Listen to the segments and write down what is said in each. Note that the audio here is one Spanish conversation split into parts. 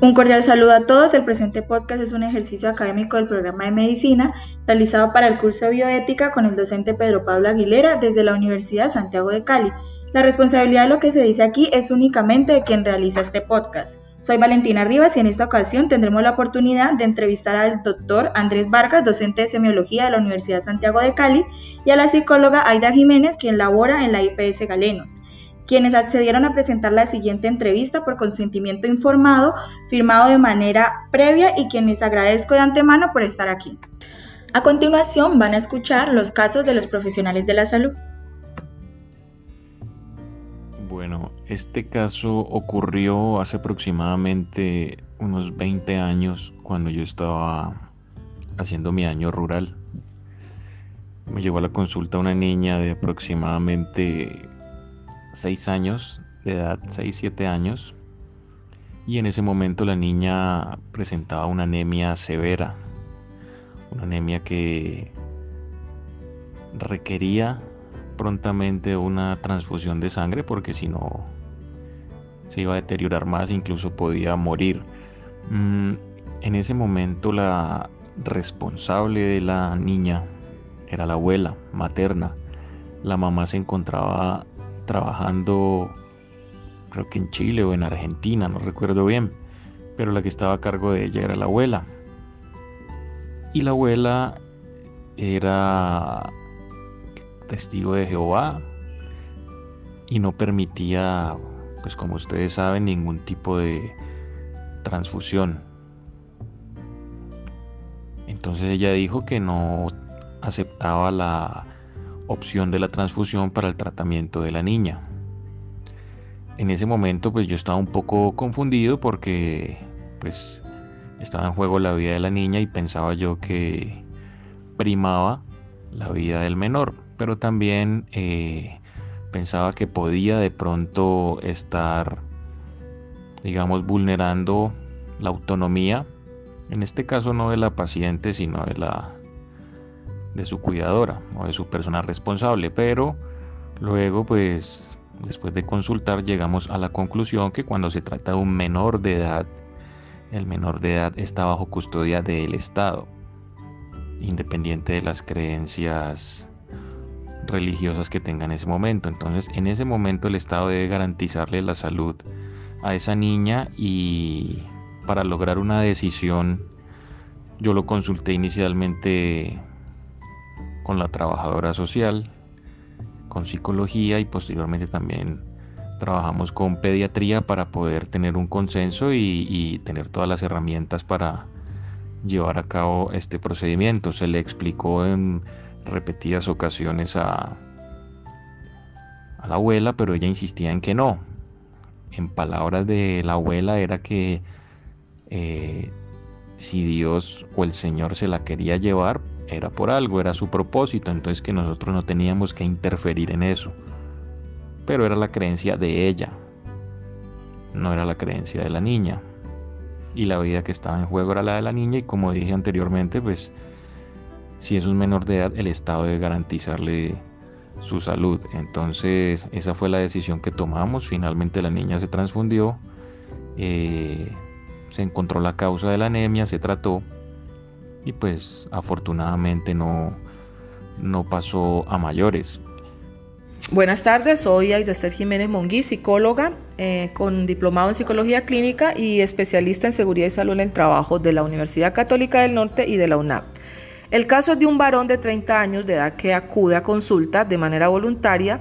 Un cordial saludo a todos. El presente podcast es un ejercicio académico del programa de medicina realizado para el curso de bioética con el docente Pedro Pablo Aguilera desde la Universidad Santiago de Cali. La responsabilidad de lo que se dice aquí es únicamente de quien realiza este podcast. Soy Valentina Rivas y en esta ocasión tendremos la oportunidad de entrevistar al doctor Andrés Vargas, docente de semiología de la Universidad Santiago de Cali, y a la psicóloga Aida Jiménez, quien labora en la IPS Galenos quienes accedieron a presentar la siguiente entrevista por consentimiento informado, firmado de manera previa y quienes agradezco de antemano por estar aquí. A continuación van a escuchar los casos de los profesionales de la salud. Bueno, este caso ocurrió hace aproximadamente unos 20 años cuando yo estaba haciendo mi año rural. Me llegó a la consulta una niña de aproximadamente 6 años de edad, 6-7 años, y en ese momento la niña presentaba una anemia severa, una anemia que requería prontamente una transfusión de sangre porque si no se iba a deteriorar más, incluso podía morir. Mm, en ese momento la responsable de la niña era la abuela materna. La mamá se encontraba trabajando, creo que en Chile o en Argentina, no recuerdo bien, pero la que estaba a cargo de ella era la abuela. Y la abuela era testigo de Jehová y no permitía, pues como ustedes saben, ningún tipo de transfusión. Entonces ella dijo que no aceptaba la opción de la transfusión para el tratamiento de la niña. En ese momento pues yo estaba un poco confundido porque pues estaba en juego la vida de la niña y pensaba yo que primaba la vida del menor, pero también eh, pensaba que podía de pronto estar, digamos, vulnerando la autonomía, en este caso no de la paciente, sino de la, de su cuidadora o de su persona responsable, pero luego pues después de consultar llegamos a la conclusión que cuando se trata de un menor de edad, el menor de edad está bajo custodia del Estado, independiente de las creencias religiosas que tenga en ese momento. Entonces, en ese momento el Estado debe garantizarle la salud a esa niña y para lograr una decisión, yo lo consulté inicialmente con la trabajadora social, con psicología y posteriormente también trabajamos con pediatría para poder tener un consenso y, tener todas las herramientas para llevar a cabo este procedimiento. Se le explicó en repetidas ocasiones a, a la abuela, pero ella insistía en que no. En palabras de la abuela era que eh, si Dios o el Señor se la quería llevar, era por algo, era su propósito, entonces que nosotros no teníamos que interferir en eso. Pero era la creencia de ella, no era la creencia de la niña. Y la vida que estaba en juego era la de la niña y como dije anteriormente, pues si es un menor de edad, el Estado debe garantizarle su salud. Entonces esa fue la decisión que tomamos. Finalmente la niña se transfundió, eh, se encontró la causa de la anemia, se trató y pues afortunadamente no, no pasó a mayores. Buenas tardes, soy Aidester Jiménez Monguí, psicóloga eh, con diplomado en psicología clínica y especialista en seguridad y salud en trabajo de la Universidad Católica del Norte y de la UNAP. El caso es de un varón de 30 años de edad que acude a consulta de manera voluntaria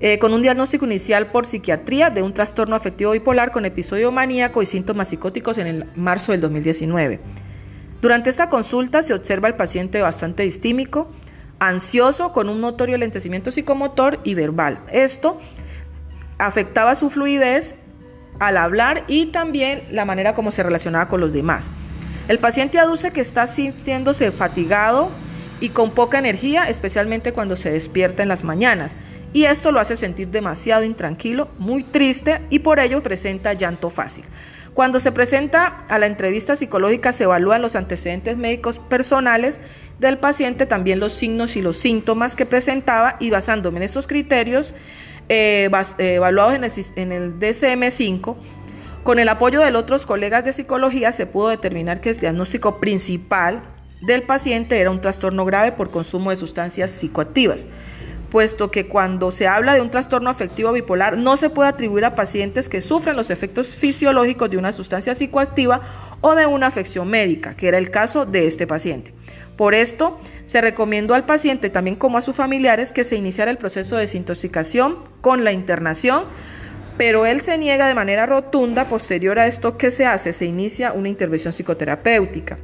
eh, con un diagnóstico inicial por psiquiatría de un trastorno afectivo bipolar con episodio maníaco y síntomas psicóticos en el marzo del 2019. Durante esta consulta se observa al paciente bastante distímico, ansioso, con un notorio lentecimiento psicomotor y verbal. Esto afectaba su fluidez al hablar y también la manera como se relacionaba con los demás. El paciente aduce que está sintiéndose fatigado y con poca energía, especialmente cuando se despierta en las mañanas. Y esto lo hace sentir demasiado intranquilo, muy triste y por ello presenta llanto fácil. Cuando se presenta a la entrevista psicológica se evalúan los antecedentes médicos personales del paciente, también los signos y los síntomas que presentaba y basándome en estos criterios eh, eh, evaluados en el, DCM5, Con el apoyo de otros colegas de psicología se pudo determinar que el diagnóstico principal del paciente era un trastorno grave por consumo de sustancias psicoactivas puesto que cuando se habla de un trastorno afectivo bipolar no se puede atribuir a pacientes que sufren los efectos fisiológicos de una sustancia psicoactiva o de una afección médica, que era el caso de este paciente. Por esto, se recomendó al paciente, también como a sus familiares, que se iniciara el proceso de desintoxicación con la internación, pero él se niega de manera rotunda, posterior a esto que se hace, se inicia una intervención psicoterapéutica.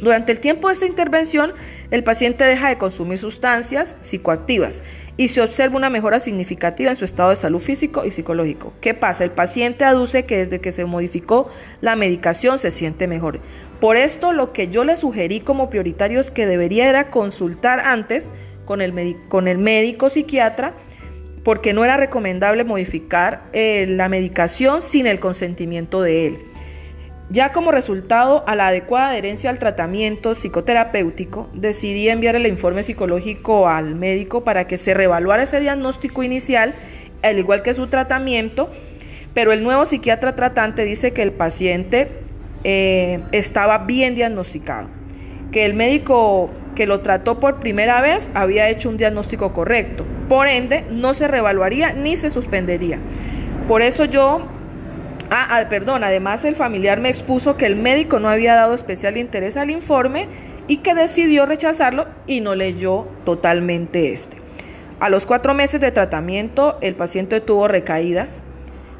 Durante el tiempo de esta intervención, el paciente deja de consumir sustancias psicoactivas y se observa una mejora significativa en su estado de salud físico y psicológico. ¿Qué pasa? El paciente aduce que desde que se modificó la medicación se siente mejor. Por esto, lo que yo le sugerí como prioritario es que debería consultar antes con el, con el médico psiquiatra porque no era recomendable modificar eh, la medicación sin el consentimiento de él. Ya como resultado a la adecuada adherencia al tratamiento psicoterapéutico, decidí enviar el informe psicológico al médico para que se reevaluara ese diagnóstico inicial, al igual que su tratamiento, pero el nuevo psiquiatra tratante dice que el paciente eh, estaba bien diagnosticado, que el médico que lo trató por primera vez había hecho un diagnóstico correcto, por ende no se reevaluaría ni se suspendería. Por eso yo Ah, ah, perdón, además el familiar me expuso que el médico no había dado especial interés al informe y que decidió rechazarlo y no leyó totalmente este. A los cuatro meses de tratamiento, el paciente tuvo recaídas.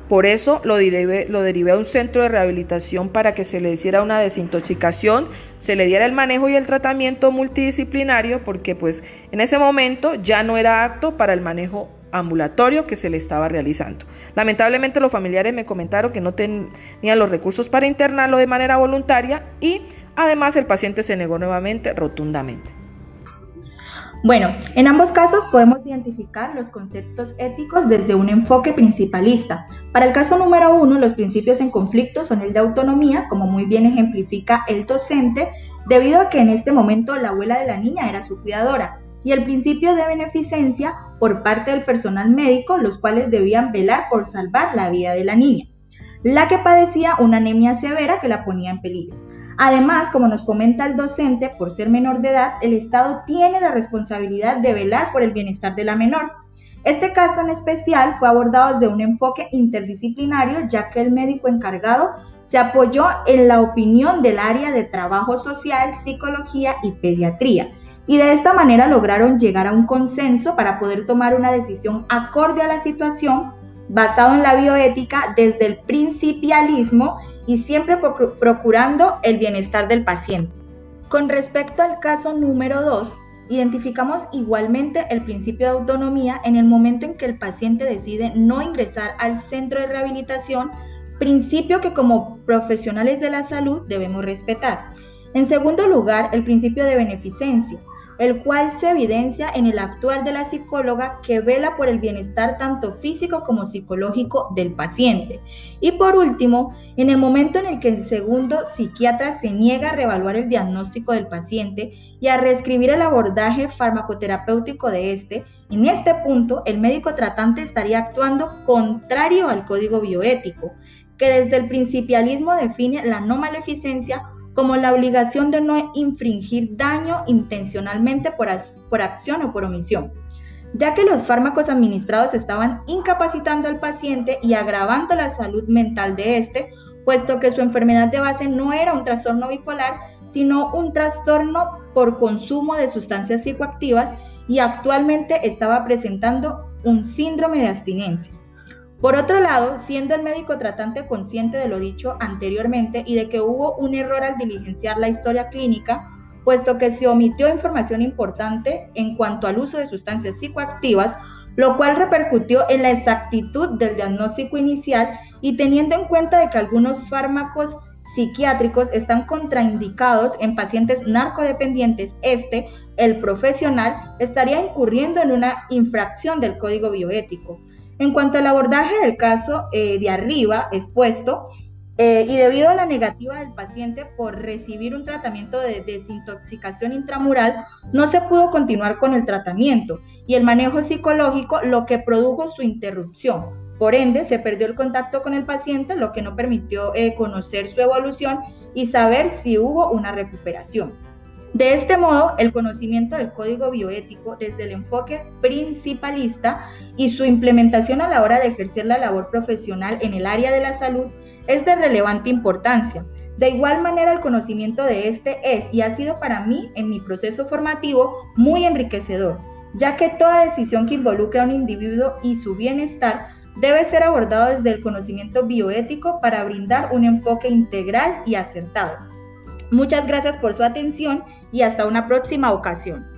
Por eso lo derivé, lo derivé a un centro de rehabilitación para que se le hiciera una desintoxicación, se le diera el manejo y el tratamiento multidisciplinario, porque pues en ese momento ya no era apto para el manejo ambulatorio que se le estaba realizando. Lamentablemente los familiares me comentaron que no tenían los recursos para internarlo de manera voluntaria y además el paciente se negó nuevamente rotundamente. Bueno, en ambos casos podemos identificar los conceptos éticos desde un enfoque principalista. Para el caso número uno, los principios en conflicto son el de autonomía, como muy bien ejemplifica el docente, debido a que en este momento la abuela de la niña era su cuidadora y el principio de beneficencia por parte del personal médico, los cuales debían velar por salvar la vida de la niña, la que padecía una anemia severa que la ponía en peligro. Además, como nos comenta el docente, por ser menor de edad, el Estado tiene la responsabilidad de velar por el bienestar de la menor. Este caso en especial fue abordado desde un enfoque interdisciplinario, ya que el médico encargado se apoyó en la opinión del área de trabajo social, psicología y pediatría, y de esta manera lograron llegar a un consenso para poder tomar una decisión acorde a la situación basado en la bioética desde el principialismo y siempre procurando el bienestar del paciente. Con respecto al caso número 2, identificamos igualmente el principio de autonomía en el momento en que el paciente decide no ingresar al centro de rehabilitación, principio que como profesionales de la salud debemos respetar. En segundo lugar, el principio de beneficencia, el cual se evidencia en el actuar de la psicóloga que vela por el bienestar tanto físico como psicológico del paciente. Y por último, en el momento en el que el segundo psiquiatra se niega a reevaluar el diagnóstico del paciente y a reescribir el abordaje farmacoterapéutico de este, en este punto el médico tratante estaría actuando contrario al código bioético, que desde el principialismo define la no maleficencia como la obligación de no infringir daño intencionalmente por, por acción o por omisión, ya que los fármacos administrados estaban incapacitando al paciente y agravando la salud mental de este, puesto que su enfermedad de base no era un trastorno bipolar, sino un trastorno por consumo de sustancias psicoactivas y actualmente estaba presentando un síndrome de abstinencia. Por otro lado, siendo el médico tratante consciente de lo dicho anteriormente y de que hubo un error al diligenciar la historia clínica, puesto que se omitió información importante en cuanto al uso de sustancias psicoactivas, lo cual repercutió en la exactitud del diagnóstico inicial y teniendo en cuenta de que algunos fármacos psiquiátricos están contraindicados en pacientes narcodependientes, este, el profesional, estaría incurriendo en una infracción del código bioético. En cuanto al abordaje del caso eh, de arriba expuesto, eh, y debido a la negativa del paciente por recibir un tratamiento de desintoxicación intramural, no se pudo continuar con el tratamiento y el manejo psicológico, lo que produjo su interrupción. Por ende, se perdió el contacto con el paciente, lo que no permitió eh, conocer su evolución y saber si hubo una recuperación. De este modo, el conocimiento del código bioético desde el enfoque principalista y su implementación a la hora de ejercer la labor profesional en el área de la salud es de relevante importancia. De igual manera, el conocimiento de este es y ha sido para mí en mi proceso formativo muy enriquecedor, ya que toda decisión que involucre a un individuo y su bienestar debe ser abordado desde el conocimiento bioético para brindar un enfoque integral y acertado. Muchas gracias por su atención y hasta una próxima ocasión.